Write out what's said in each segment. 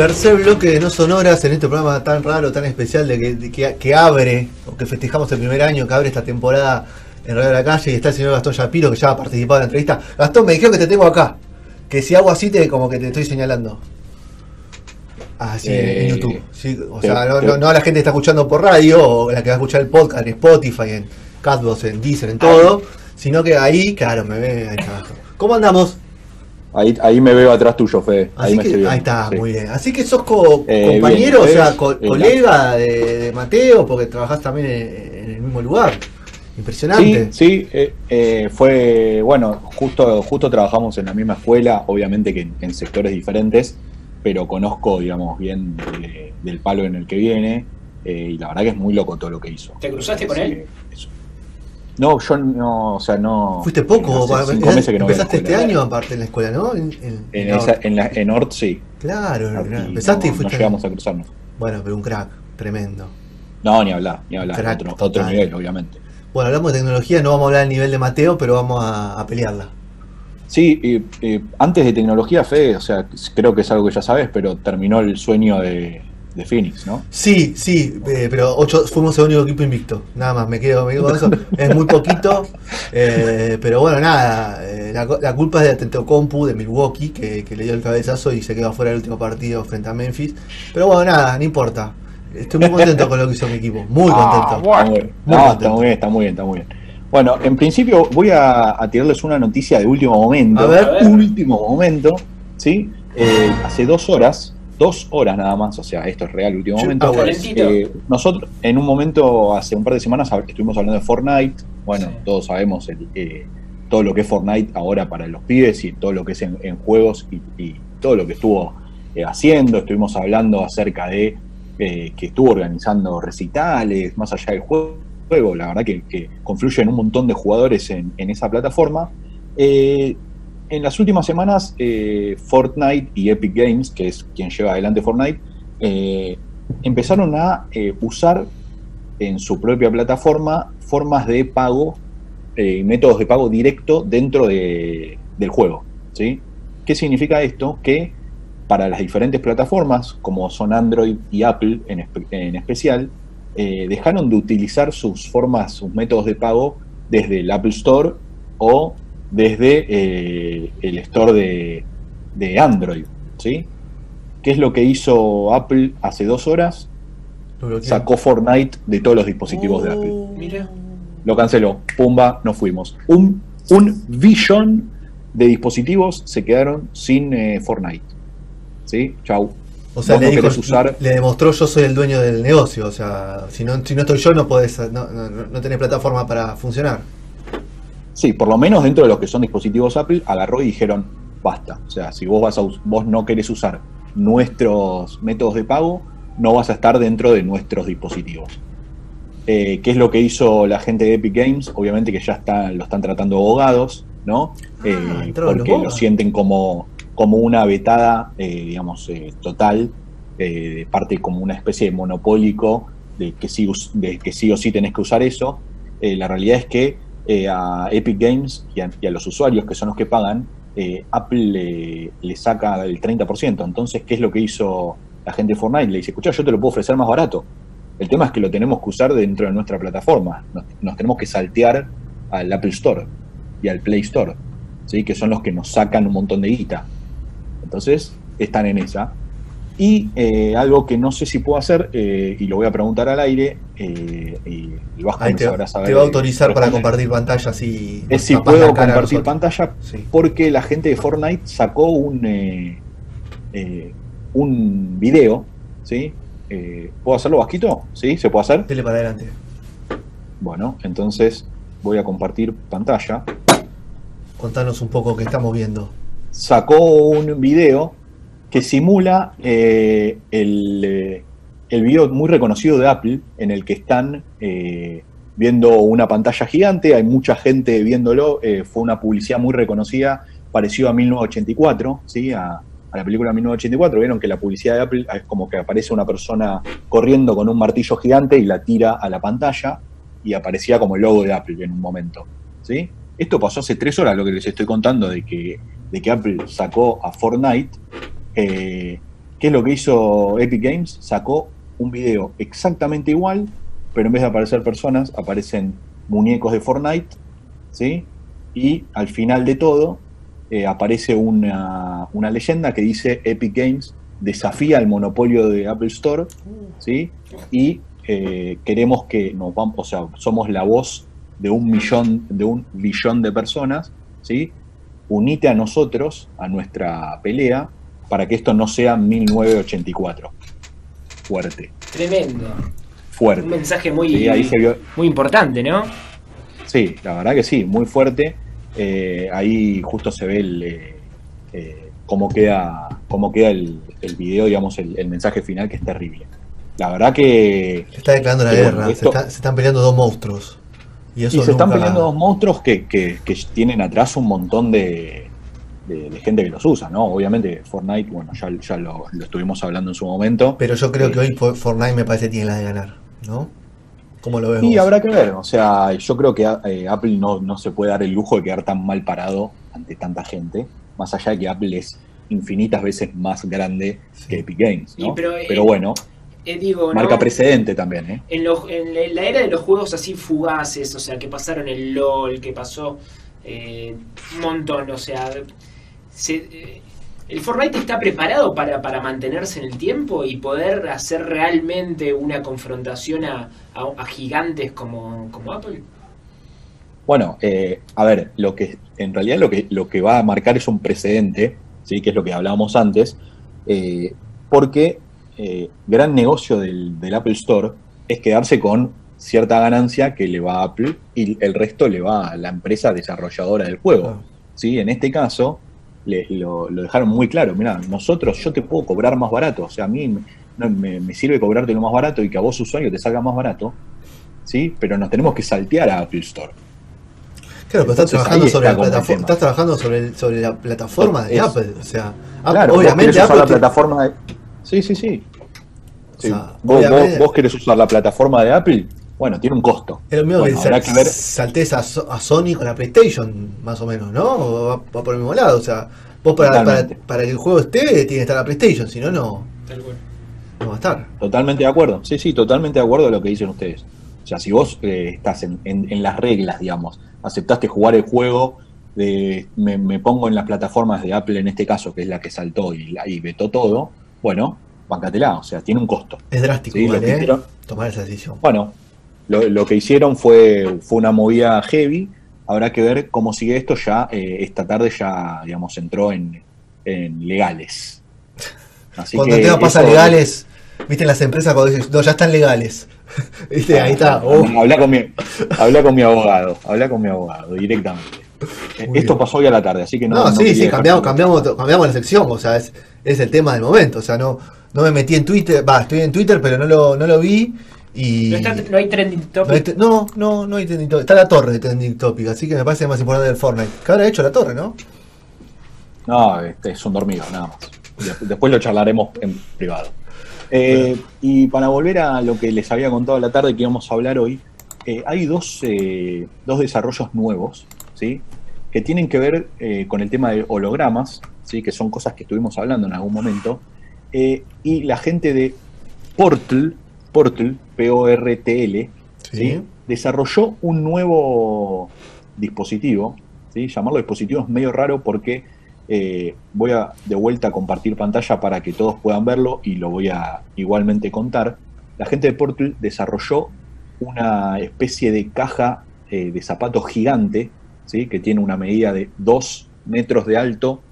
Tercer bloque de No Sonoras en este programa tan raro, tan especial de que, de que, que abre, o que festejamos el primer año, que abre esta temporada en Radio de la Calle y está el señor Gastón Shapiro que ya ha participado en la entrevista. Gastón, me dijeron que te tengo acá, que si hago así te como que te estoy señalando. Ah, sí, Eh, en YouTube. Sí, o sea, no, te- no, no a la gente que está escuchando por radio o la que va a escuchar el podcast en Spotify, en Catbox, en Deezer, en todo, sino que ahí, claro, me ve ahí está. ¿Cómo andamos? Ahí, ahí me veo atrás tuyo, Fede. Ahí me que, estoy viendo. ahí está, Sí. muy bien. Así que sos co- Eh, compañero, bien, o sea, co- colega de, de Mateo, porque trabajás también en, en el mismo lugar. Impresionante. Sí, sí, eh, eh, fue, bueno, justo, justo trabajamos en la misma escuela, obviamente que en, en sectores diferentes, pero conozco, digamos, bien de- del palo en el que viene, eh, y la verdad que es muy loco todo lo que hizo. ¿Te cruzaste con él? eso. No, yo no, o sea, no... Fuiste poco, hace va- cinco meses que no empezaste este año aparte en la escuela, ¿no? En, en- En, no, esa, en, la, Ort sí. Claro, empezaste y no, fuiste. no llegamos a cruzarnos. Bueno, pero un crack, tremendo. No, ni hablar, ni hablar. Crack Otro, otro nivel, obviamente. Bueno, hablamos de tecnología, no vamos a hablar del nivel de Mateo, pero vamos a, a pelearla. Sí, eh, eh, antes de tecnología, Fede, o sea, creo que es algo que ya sabes, pero terminó el sueño de, de Phoenix, ¿no? Sí, sí, eh, pero ocho, fuimos el único equipo invicto. Nada más, me quedo, me quedo con eso. Es muy poquito. eh, pero bueno, nada. eh, la, la culpa es de Antetokounmpo de Milwaukee, que, que le dio el cabezazo y se quedó fuera del último partido frente a Memphis. Pero bueno, nada, no importa. Estoy muy contento con lo que hizo mi equipo. Muy Ah, contento. Está muy, Muy no, contento. está muy bien, está muy bien, está muy bien. Bueno, en principio voy a, a tirarles una noticia de último momento. A ver. Último momento, ¿sí? Hace dos horas, dos horas nada más, o sea, esto es real, último momento. ah. Calentito. Eh, nosotros, en un momento, hace un par de semanas, estuvimos hablando de Fortnite. Bueno, Sí. todos sabemos el, eh, todo lo que es Fortnite ahora para los pibes y todo lo que es en, en juegos y, y todo lo que estuvo eh, haciendo. Estuvimos hablando acerca de eh, que estuvo organizando recitales, más allá del juego. La verdad que, que confluyen un montón de jugadores en, en esa plataforma. En las últimas semanas, eh, Fortnite y Epic Games, que es quien lleva adelante Fortnite, eh, empezaron a eh, usar en su propia plataforma formas de pago, eh, métodos de pago directo dentro de- del juego. ¿sí? ¿Qué significa esto? Que para las diferentes plataformas, como son Android y Apple en, en especial, dejaron de utilizar sus formas, sus métodos de pago desde el Apple Store o desde eh, el store de, de Android. ¿sí? ¿Qué es lo que hizo Apple hace dos horas? Sacó Fortnite de todos los dispositivos de Apple. Oh. Mira. Lo canceló. Pumba, nos fuimos. Un, un billón de dispositivos se quedaron sin eh, Fortnite. ¿Sí? Chau. O sea, le, no dijo- usar- le demostró yo soy el dueño del negocio. O sea, si no, si no estoy yo, no podés, no, no, no tenés plataforma para funcionar. Sí, por lo menos dentro de los que son dispositivos Apple, agarró y dijeron, basta. O sea, si vos, vas a, vos no querés usar nuestros métodos de pago, no vas a estar dentro de nuestros dispositivos. Eh, ¿Qué es lo que hizo la gente de Epic Games? Obviamente que ya está, lo están tratando abogados, ¿no? Ah, Eh, porque lo sienten como, como una vetada, eh, digamos, total, de parte como una especie de monopólico de que sí, de que sí o sí tenés que usar eso. La realidad es que eh, a Epic Games y a, los usuarios, que son los que pagan, eh, Apple le, saca el 30%. Entonces, ¿qué es lo que hizo la gente de Fortnite? Le dice, escucha, yo te lo puedo ofrecer más barato. El tema es que lo tenemos que usar dentro de nuestra plataforma. Nos, nos tenemos que saltear al Apple Store y al Play Store, ¿sí? que son los que nos sacan un montón de guita. Entonces, están en esa. Y eh, algo que no sé si puedo hacer, eh, y lo voy a preguntar al aire, eh, y, y Vasco Ahí me te, sabrá saber te va a autorizar para compartir pantalla así. Es si puedo compartir pantalla Sí. porque la gente de Fortnite sacó un un video, ¿sí? ¿Puedo hacerlo, Vasquito? ¿Sí? ¿Se puede hacer? Dele para adelante. Bueno, entonces voy a compartir pantalla. Contanos un poco qué estamos viendo. sacó un video que simula eh, el, el, video muy reconocido de Apple, en el que están viendo una pantalla gigante, hay mucha gente viéndolo, fue una publicidad muy reconocida, pareció a 1984, ¿sí? a, a la película 1984, vieron que la publicidad de Apple es como que aparece una persona corriendo con un martillo gigante y la tira a la pantalla y aparecía como el logo de Apple en un momento. ¿sí? Esto pasó hace tres horas, lo que les estoy contando, de que, de que Apple sacó a Fortnite. Eh, ¿Qué es lo que hizo Epic Games? Sacó un video exactamente igual, pero en vez de aparecer personas, aparecen muñecos de Fortnite, ¿sí? Y al final de todo, eh, aparece una, leyenda que dice Epic Games desafía el monopolio de Apple Store, ¿sí? Y eh, queremos que nos vamos, o sea, somos la voz de un millón, de un billón de personas, ¿sí? Unite a nosotros, a nuestra pelea, para que esto no sea 1984. Fuerte. Tremendo. Fuerte. Un mensaje muy, muy importante, ¿no? Sí, la verdad que sí, muy fuerte. Eh, ahí justo se ve el, eh, eh, cómo queda, cómo queda el, el video, digamos, el, mensaje final que es terrible. La verdad que... Se está declarando la guerra, se, están peleando dos monstruos. Y, eso se están peleando dos monstruos que, que, tienen atrás un montón de, de, gente que los usa, ¿no? Obviamente Fortnite, bueno, ya, ya lo, estuvimos hablando en su momento. Pero yo creo que hoy Fortnite me parece que tiene la de ganar, ¿no? ¿Cómo lo ves? Y habrá que ver. O sea, yo creo que eh, Apple no, no se puede dar el lujo de quedar tan mal parado ante tanta gente. Más allá de que Apple es infinitas veces más grande que Epic Games. ¿no? pero, eh, bueno. Eh, digo, marca precedente también. ¿eh? En, en, la era de los juegos así fugaces, o sea, que pasaron el LOL, que pasó un montón, o sea, se, ¿El Fortnite está preparado para, para, mantenerse en el tiempo y poder hacer realmente una confrontación a, gigantes como, como, Apple? Bueno, eh, a ver, lo que en realidad lo que, lo que va a marcar es un precedente, ¿sí? que es lo que hablábamos antes, eh, porque eh, gran negocio del, Apple Store es quedarse con cierta ganancia que le va a Apple y el resto le va a la empresa desarrolladora del juego. Ah. ¿sí? En este caso, lo, dejaron muy claro. Mira, nosotros, yo te puedo cobrar más barato. O sea, a mí me, sirve cobrarte lo más barato y que a vos, usuario, te salga más barato. ¿Sí? Pero nos tenemos que saltear a Apple Store. Claro, pero estás trabajando, sobre la, plataforma, estás trabajando sobre, sobre la plataforma de Apple. O sea, obviamente vos la plataforma de... Sí, sí, sí. ¿Vos, vos, querés usar la plataforma de Apple, bueno, tiene un costo. Es lo mismo que, ver... saltés a, Sony con la PlayStation, más o menos, ¿no? O va, por el mismo lado. O sea, vos para, para, que el juego esté, tiene que estar la PlayStation, si no, no. No va a estar. Totalmente de acuerdo. Sí, sí, totalmente de acuerdo a lo que dicen ustedes. O sea, si vos eh, estás en, en, las reglas, digamos, aceptaste jugar el juego, de, me, pongo en las plataformas de Apple en este caso, que es la que saltó y, la, y vetó todo, bueno, bancatela, o sea, tiene un costo. Es drástico, ¿eh? tomar esa decisión. Bueno, lo, que hicieron fue, fue una movida heavy. Habrá que ver cómo sigue esto. Ya eh, esta tarde ya, digamos, entró en, legales. cuando te pasa legales, viste las empresas cuando dices, no, ya están legales. ¿Viste? Ahí está. Oh. Habla, con mi, habla con mi abogado, habla con mi abogado directamente. Esto pasó hoy a la tarde, así que no. No, sí, sí, cambiamos, cambiamos, cambiamos la sección, o sea, es, es el tema del momento. O sea, no, no me metí en Twitter, va, estoy en Twitter, pero no lo, no lo vi. Y no, hay trending topic. No, no, no, hay trending topic. Está la torre de trending topic, así que me parece más importante el Fortnite. ¿Qué habrá hecho la torre, no? No, este es un dormido, nada más. Después lo charlaremos en privado. Eh, y para volver a lo que les había contado la tarde que íbamos a hablar hoy, eh, hay dos, eh, dos desarrollos nuevos, ¿sí? Que tienen que ver con el tema de hologramas, ¿sí? Que son cosas que estuvimos hablando en algún momento. y la gente de Portal, Portal, P-O-R-T-L, desarrolló un nuevo dispositivo. ¿sí? Llamarlo dispositivo es medio raro porque eh, voy a de vuelta a compartir pantalla para que todos puedan verlo y lo voy a igualmente contar. La gente de Portal desarrolló una especie de caja eh, de zapatos gigante, ¿sí? que tiene una medida de 2 metros de alto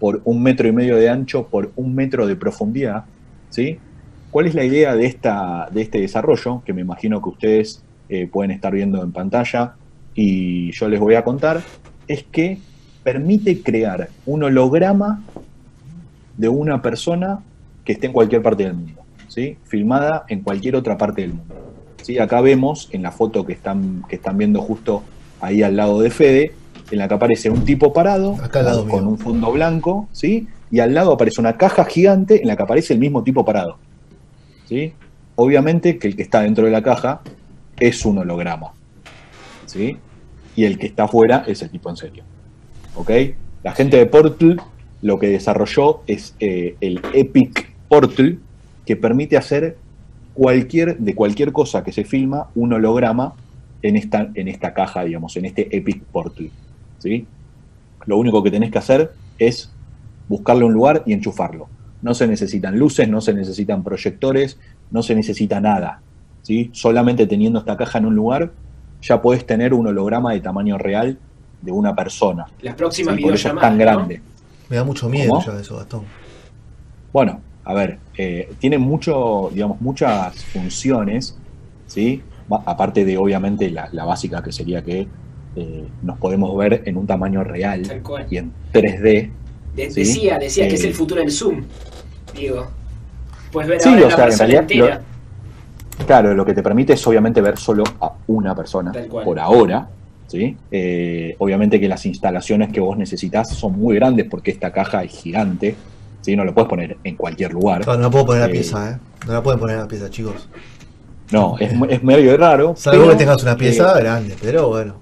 por un metro y medio de ancho por un metro de profundidad, ¿sí? ¿Cuál es la idea de, esta, de este desarrollo? Que me imagino que ustedes eh, pueden estar viendo en pantalla y yo les voy a contar. Es que permite crear un holograma de una persona que esté en cualquier parte del mundo, ¿sí? filmada en cualquier otra parte del mundo. ¿sí? Acá vemos en la foto que están, que están viendo justo ahí al lado de Fede, en la que aparece un tipo parado Acá al lado con mío. un fondo blanco, ¿sí? y al lado aparece una caja gigante en la que aparece el mismo tipo parado. ¿Sí? Obviamente que el que está dentro de la caja es un holograma. ¿sí? Y el que está afuera es el tipo en serio. ¿Ok? La gente de Portal lo que desarrolló es eh, el Epic Portal, que permite hacer cualquier, de cualquier cosa que se filma un holograma en esta, en esta caja, digamos, en este Epic Portal. ¿sí? Lo único que tenés que hacer es buscarle un lugar y enchufarlo. No se necesitan luces, no se necesitan proyectores, no se necesita nada. ¿sí? Solamente teniendo esta caja en un lugar, ya podés tener un holograma de tamaño real de una persona. Las próximas ¿sí? Por eso es tan ¿no? grande. Me da mucho miedo ¿Cómo? ya eso, Gastón. Bueno, a ver, eh, tiene mucho, digamos, muchas funciones, ¿sí? Aparte de, obviamente, la, la básica que sería que eh, nos podemos ver en un tamaño real y en 3D. De- Sí. Decía, decía que es Eh, el futuro del Zoom. Digo. Puedes ver Sí, ahora o una sea, en persona realidad entera. Claro, lo que te permite es obviamente ver solo a una persona por ahora. ¿sí? Eh, obviamente que las instalaciones que vos necesitas son muy grandes porque esta caja es gigante. ¿sí? No lo puedes poner en cualquier lugar. No, no la puedo poner la Eh, pieza, ¿eh? No la pueden poner la pieza, chicos. No, es, medio raro. Salvo pero, que tengas una pieza eh, grande, pero bueno.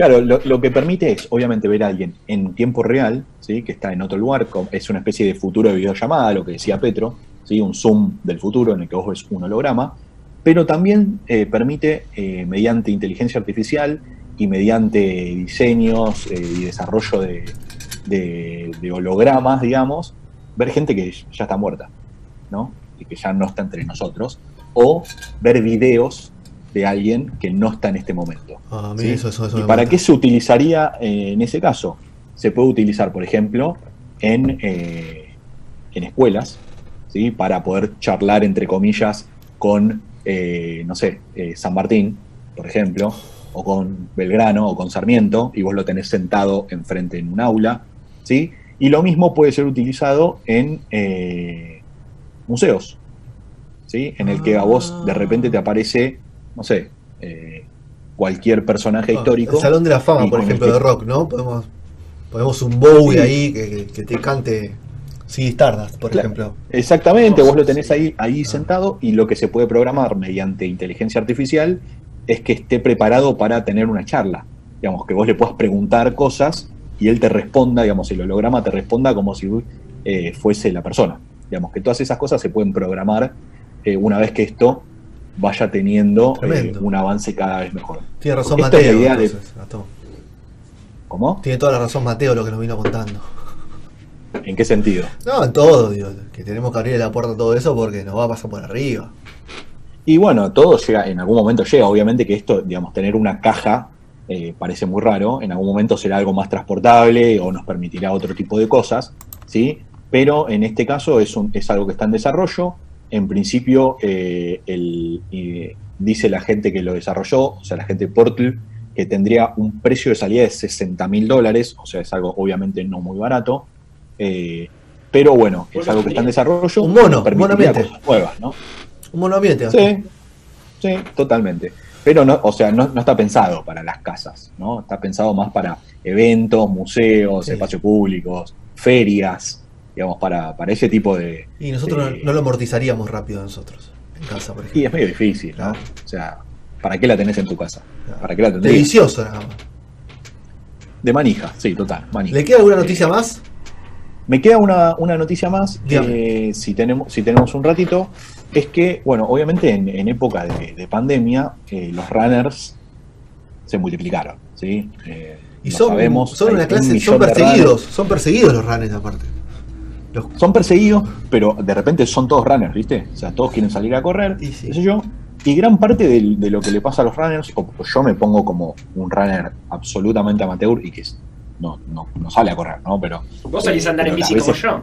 Claro, lo, que permite es, obviamente, ver a alguien en tiempo real, ¿sí? que está en otro lugar, es una especie de futuro de videollamada, lo que decía Petro, ¿sí? un zoom del futuro en el que vos ves un holograma, pero también eh, permite, eh, mediante inteligencia artificial y mediante diseños eh, y desarrollo de, de- de hologramas, digamos, ver gente que ya está muerta, ¿no? Y que ya no está entre nosotros, o ver videos de alguien que no está en este momento. A mí ¿sí? eso, eso, eso ¿Y para mata. qué se utilizaría eh, en ese caso? Se puede utilizar, por ejemplo, en, eh, en escuelas, ¿sí? para poder charlar, entre comillas, con, eh, no sé, San Martín, por ejemplo, o con Belgrano, o con Sarmiento, y vos lo tenés sentado enfrente en un aula, ¿sí? Y lo mismo puede ser utilizado en museos, ¿sí? En el que a vos de repente te aparece, no sé, eh, cualquier personaje histórico. El Salón de la Fama, por ejemplo, que- de rock, ¿no? Podemos, ponemos un Bowie Sí. ahí que, que- te cante Sí, Stardust, por Claro. ejemplo. Exactamente, vos lo tenés Sí. ahí, ahí Ah. sentado y lo que se puede programar mediante inteligencia artificial es que esté preparado para tener una charla. Digamos, que vos le puedas preguntar cosas y él te responda, digamos, el holograma te responda como si eh, fuese la persona. Digamos, que todas esas cosas se pueden programar eh, una vez que esto vaya teniendo eh, un avance cada vez mejor. Tiene razón Esta es la Mateo. idea de- entonces, Gastón. ¿Cómo? Tiene toda la razón Mateo lo que nos vino contando. ¿En qué sentido? No, en todo, digo, que tenemos que abrir la puerta a todo eso porque nos va a pasar por arriba. Y bueno, todo llega, en algún momento llega. Obviamente que esto, digamos, tener una caja eh, parece muy raro. En algún momento será algo más transportable o nos permitirá otro tipo de cosas, ¿sí? Pero en este caso es, un, es algo que está en desarrollo. En principio, eh, el, eh, dice la gente que lo desarrolló, o sea, la gente de Portal, que tendría un precio de salida de 60 mil dólares, o sea, es algo obviamente no muy barato. eh, pero bueno, es algo que está en desarrollo. Un mono, y permitiría monamente. cosas nuevas, ¿no? Un monoambiente. Gastón. Sí, sí, totalmente. Pero no, o sea, no, no está pensado para las casas, ¿no? Está pensado más para eventos, museos, Sí. espacios públicos, ferias, digamos, para, para ese tipo de. Y nosotros Eh, no, lo amortizaríamos rápido nosotros. En casa, por Y ejemplo. es medio difícil, ¿no? Claro. O sea, ¿para qué la tenés en tu casa? Claro. ¿Para qué la tendrías? Delicioso nada más. De manija, sí, total, manija. ¿Le queda alguna noticia más? Me queda una, una noticia más, Dígame. eh, si, tenemos, si tenemos un ratito, es que, bueno, obviamente en, en época de, de pandemia, eh, los runners se multiplicaron, ¿sí? Eh, Y son, sabemos, son una un clase, son perseguidos, son perseguidos los runners aparte. Los- Son perseguidos, pero de repente son todos runners, ¿viste? O sea, todos quieren salir a correr, Y sí. qué sé yo. Y gran parte de, lo que le pasa a los runners, o yo me pongo como un runner absolutamente amateur y que no, no, no sale a correr, ¿no? Pero Vos salís a andar en bici las como veces- yo.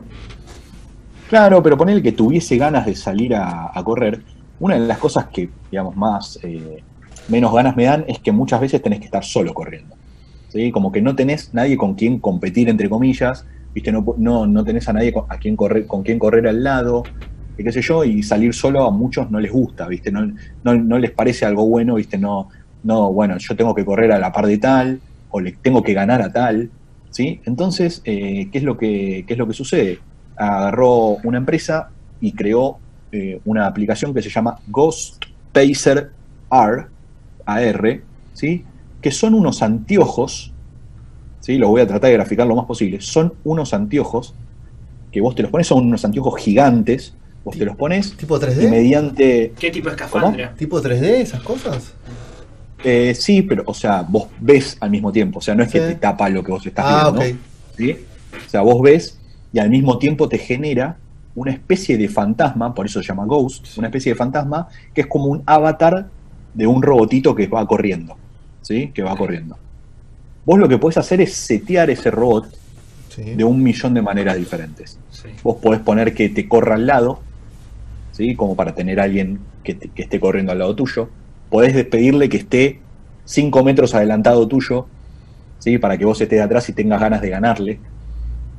Claro, pero poner que tuviese ganas de salir a, a correr, una de las cosas que, digamos, más, eh, menos ganas me dan es que muchas veces tenés que estar solo corriendo. ¿sí? Como que no tenés nadie con quien competir, entre comillas, ¿viste? No, no, no tenés a nadie con, a quien correr, con correr al lado, y qué sé yo, y salir solo a muchos no les gusta, ¿viste? No, no, no les parece algo bueno, ¿viste? No, no, bueno, yo tengo que correr a la par de tal, o le tengo que ganar a tal, ¿sí? Entonces, eh, ¿qué, es lo que, ¿qué es lo que sucede? Agarró una empresa y creó eh, una aplicación que se llama Ghost Pacer R, AR, ¿sí? que son unos anteojos, ¿sí? lo voy a tratar de graficar lo más posible, son unos anteojos que vos te los pones, son unos anteojos gigantes, vos te los pones ¿Tipo y 3D? mediante... ¿Qué tipo de escafandra? ¿Tipo 3D esas cosas? Eh, sí, pero, o sea, vos ves al mismo tiempo, o sea, no es que te tapa lo que vos estás Ah, viendo, ok. ¿sí? O sea, vos ves y al mismo tiempo te genera una especie de fantasma, por eso se llama Ghost, una especie de fantasma que es como un avatar de un robotito que va corriendo, ¿sí? Que va corriendo. Vos lo que podés hacer es setear ese robot Sí. de un millón de maneras diferentes. Sí. Vos podés poner que te corra al lado, ¿sí? Como para tener a alguien que, te- que esté corriendo al lado tuyo. Podés despedirle que esté 5 metros adelantado tuyo, ¿sí? Para que vos estés atrás y tengas ganas de ganarle,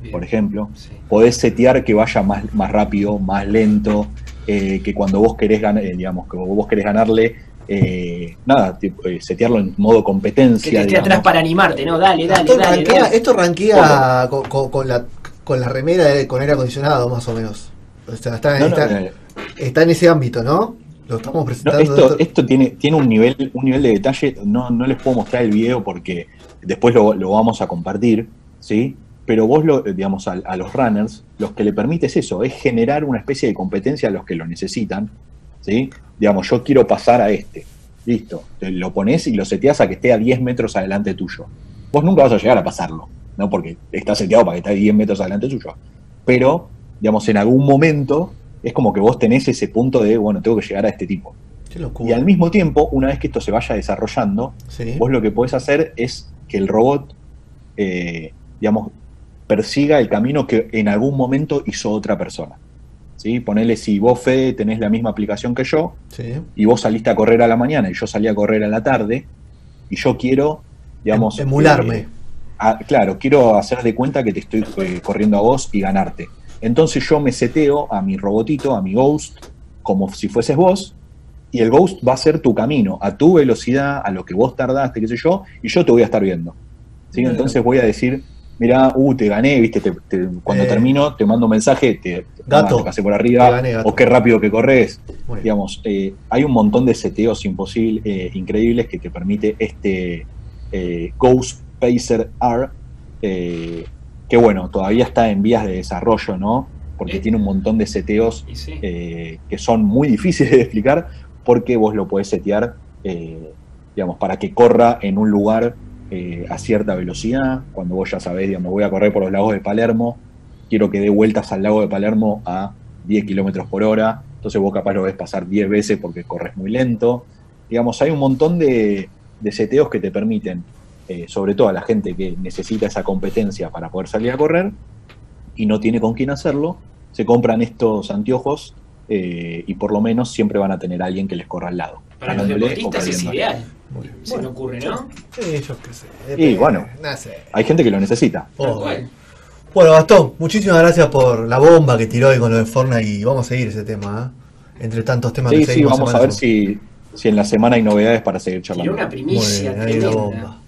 Bien. por ejemplo. Sí. Podés setear que vaya más, más rápido, más lento, eh, que cuando vos querés ganar, digamos, que vos querés ganarle, eh, nada, tipo, eh, setearlo en modo Que competencia. te esté digamos. atrás para animarte, ¿no? Dale, dale, esto, dale. ranquea, dale. esto ranquea con, con- con la, con la remera de- con aire acondicionado, más o menos. O sea, está, No, no, está- está en ese ámbito, ¿no? Lo estamos No, presentando. esto tiene, tiene un nivel, un nivel de detalle, no, no les puedo mostrar el video porque después lo, lo vamos a compartir, ¿sí? Pero vos, lo, digamos, a, a los runners, los que le permite es eso, es generar una especie de competencia a los que lo necesitan, ¿sí? Digamos, yo quiero pasar a este, listo, te lo pones y lo seteas a que esté a 10 metros adelante tuyo. Vos nunca vas a llegar a pasarlo, ¿no? Porque está seteado para que esté a 10 metros adelante tuyo. Pero, digamos, en algún momento es como que vos tenés ese punto de, bueno, tengo que llegar a este tipo. Y al mismo tiempo, una vez que esto se vaya desarrollando, Sí. vos lo que podés hacer es que el robot, eh, digamos, persiga el camino que en algún momento hizo otra persona. ¿Sí? Ponele si vos, Fede, tenés la misma aplicación que yo, Sí. y vos saliste a correr a la mañana y yo salí a correr a la tarde, y yo quiero, digamos... Em- emularme. eh, a- claro, quiero hacer de cuenta que te estoy eh, corriendo a vos y ganarte. Entonces yo me seteo a mi robotito, a mi Ghost, como si fueses vos, y el Ghost va a ser tu camino, a tu velocidad, a lo que vos tardaste, qué sé yo, y yo te voy a estar viendo. ¿sí? Entonces voy a decir, mira, uh, te gané, viste, Te- te- cuando Eh. termino te mando un mensaje, te, Gato. te pasé por arriba, Te gané, gato. o qué rápido que corres. Digamos, eh, hay un montón de seteos imposibles, eh, increíbles que te permite este eh, Ghost Pacer R, eh, que bueno, todavía está en vías de desarrollo, ¿no? Porque Eh. tiene un montón de seteos sí. eh, que son muy difíciles de explicar porque vos lo podés setear, eh, digamos, para que corra en un lugar eh, a cierta velocidad. Cuando vos ya sabés, digamos, voy a correr por los lagos de Palermo, quiero que dé vueltas al lago de Palermo a 10 kilómetros por hora, entonces vos capaz lo ves pasar 10 veces porque corres muy lento. Digamos, hay un montón de, de seteos que te permiten, eh, sobre todo a la gente que necesita esa competencia para poder salir a correr y no tiene con quién hacerlo, se compran estos anteojos eh, y por lo menos siempre van a tener a alguien que les corra al lado. Para los deportistas es ideal. Muy bien. Se me Bueno, ocurre, ¿no? sí, yo qué sé. Y bueno. No sé. Hay gente que lo necesita. Oh. Bueno, Gastón, muchísimas gracias por la bomba que tiró hoy con lo de Fortnite y vamos a seguir ese tema, ¿eh? Entre tantos temas Sí, que sí, seguimos vamos a ver si, si en la semana hay novedades para seguir Tiró charlando. una Muy primicia bien, ahí la bomba.